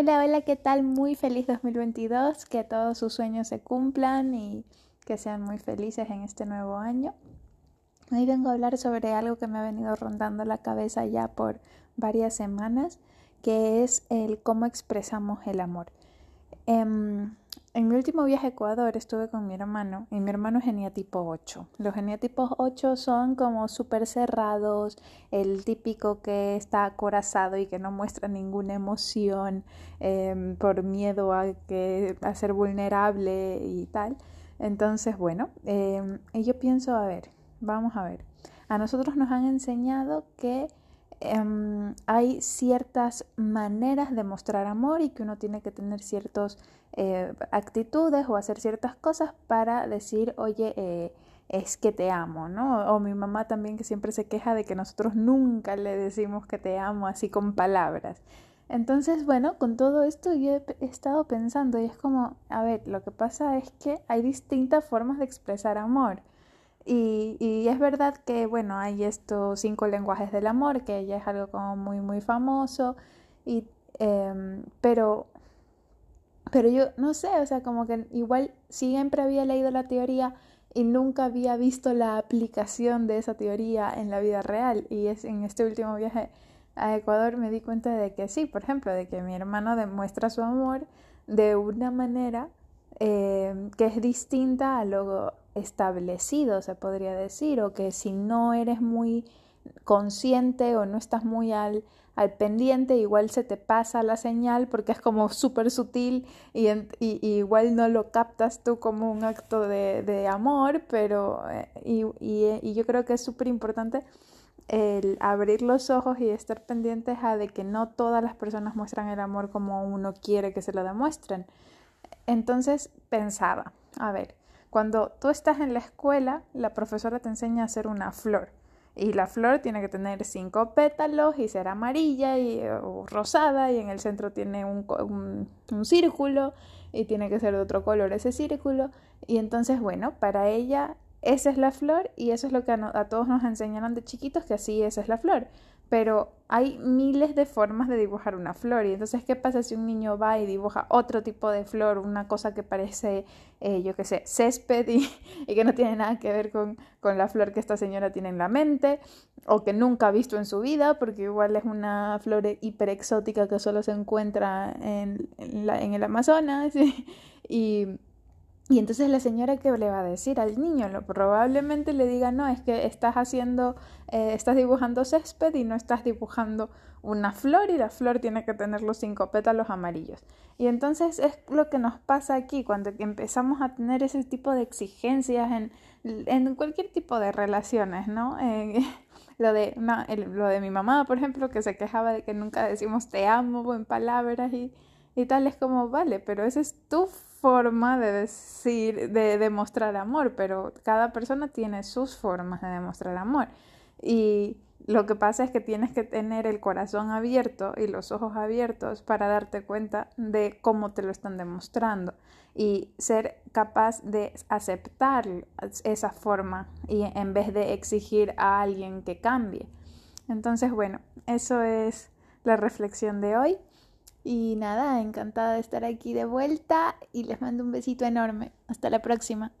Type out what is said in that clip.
Hola, hola, ¿qué tal? Muy feliz 2022, que todos sus sueños se cumplan y que sean muy felices en este nuevo año. Hoy vengo a hablar sobre algo que me ha venido rondando la cabeza ya por varias semanas, que es el cómo expresamos el amor. Em, en mi último viaje a Ecuador estuve con mi hermano y mi hermano es geniatipo 8. Los geniatipos 8 son como súper cerrados, el típico que está acorazado y que no muestra ninguna emoción em, por miedo a, que, a ser vulnerable y tal. Entonces, bueno, eh, yo pienso, a ver, vamos a ver. A nosotros nos han enseñado que Em, hay ciertas maneras de mostrar amor y que uno tiene que tener ciertas eh, actitudes o hacer ciertas cosas para decir, oye, eh, es que te amo, ¿no? O mi mamá también que siempre se queja de que nosotros nunca le decimos que te amo así con palabras. Entonces, bueno, con todo esto yo he estado pensando y es como, a ver, lo que pasa es que hay distintas formas de expresar amor. Y, y, es verdad que, bueno, hay estos cinco lenguajes del amor, que ya es algo como muy, muy famoso, y, em, pero, pero yo no sé, o sea, como que igual siempre había leído la teoría y nunca había visto la aplicación de esa teoría en la vida real. Y es en este último viaje a Ecuador me di cuenta de que sí, por ejemplo, de que mi hermano demuestra su amor de una manera em, que es distinta a lo establecido, se podría decir, o que si no eres muy consciente o no estás muy al, al pendiente, igual se te pasa la señal porque es como súper sutil y, y, igual no lo captas tú como un acto de, de amor, pero eh, y, y, yo creo que es súper importante el abrir los ojos y estar pendientes a de que no todas las personas muestran el amor como uno quiere que se lo demuestren. Entonces pensaba, a ver, cuando tú estás en la escuela, la profesora te enseña a hacer una flor. Y la flor tiene que tener cinco pétalos y ser amarilla y, o rosada y en el centro tiene un, un, círculo y tiene que ser de otro color ese círculo. Y entonces, bueno, para ella esa es la flor y eso es lo que a, a todos nos enseñaron de chiquitos, que así esa es la flor pero hay miles de formas de dibujar una flor y entonces qué pasa si un niño va y dibuja otro tipo de flor, una cosa que parece, eh, yo qué sé, césped y, que no tiene nada que ver con, con, la flor que esta señora tiene en la mente o que nunca ha visto en su vida porque igual es una flor hiper exótica que solo se encuentra en, en el Amazonas y y entonces la señora que le va a decir al niño, lo, probablemente le diga, no, es que estás haciendo, eh, estás dibujando césped y no estás dibujando una flor y la flor tiene que tener los cinco pétalos amarillos. Y entonces es lo que nos pasa aquí cuando empezamos a tener ese tipo de exigencias en, en cualquier tipo de relaciones, ¿no? lo, de, lo de mi mamá, por ejemplo, que se quejaba de que nunca decimos te amo en palabras y, y tal, es como, vale, pero ese es tu forma de decir, de demostrar amor, pero cada persona tiene sus formas de demostrar amor. Y lo que pasa es que tienes que tener el corazón abierto y los ojos abiertos para darte cuenta de cómo te lo están demostrando y ser capaz de aceptar esa forma y en vez de exigir a alguien que cambie. Entonces, bueno, eso es la reflexión de hoy. Y nada, encantada de estar aquí de vuelta y les mando un besito enorme. Hasta la próxima.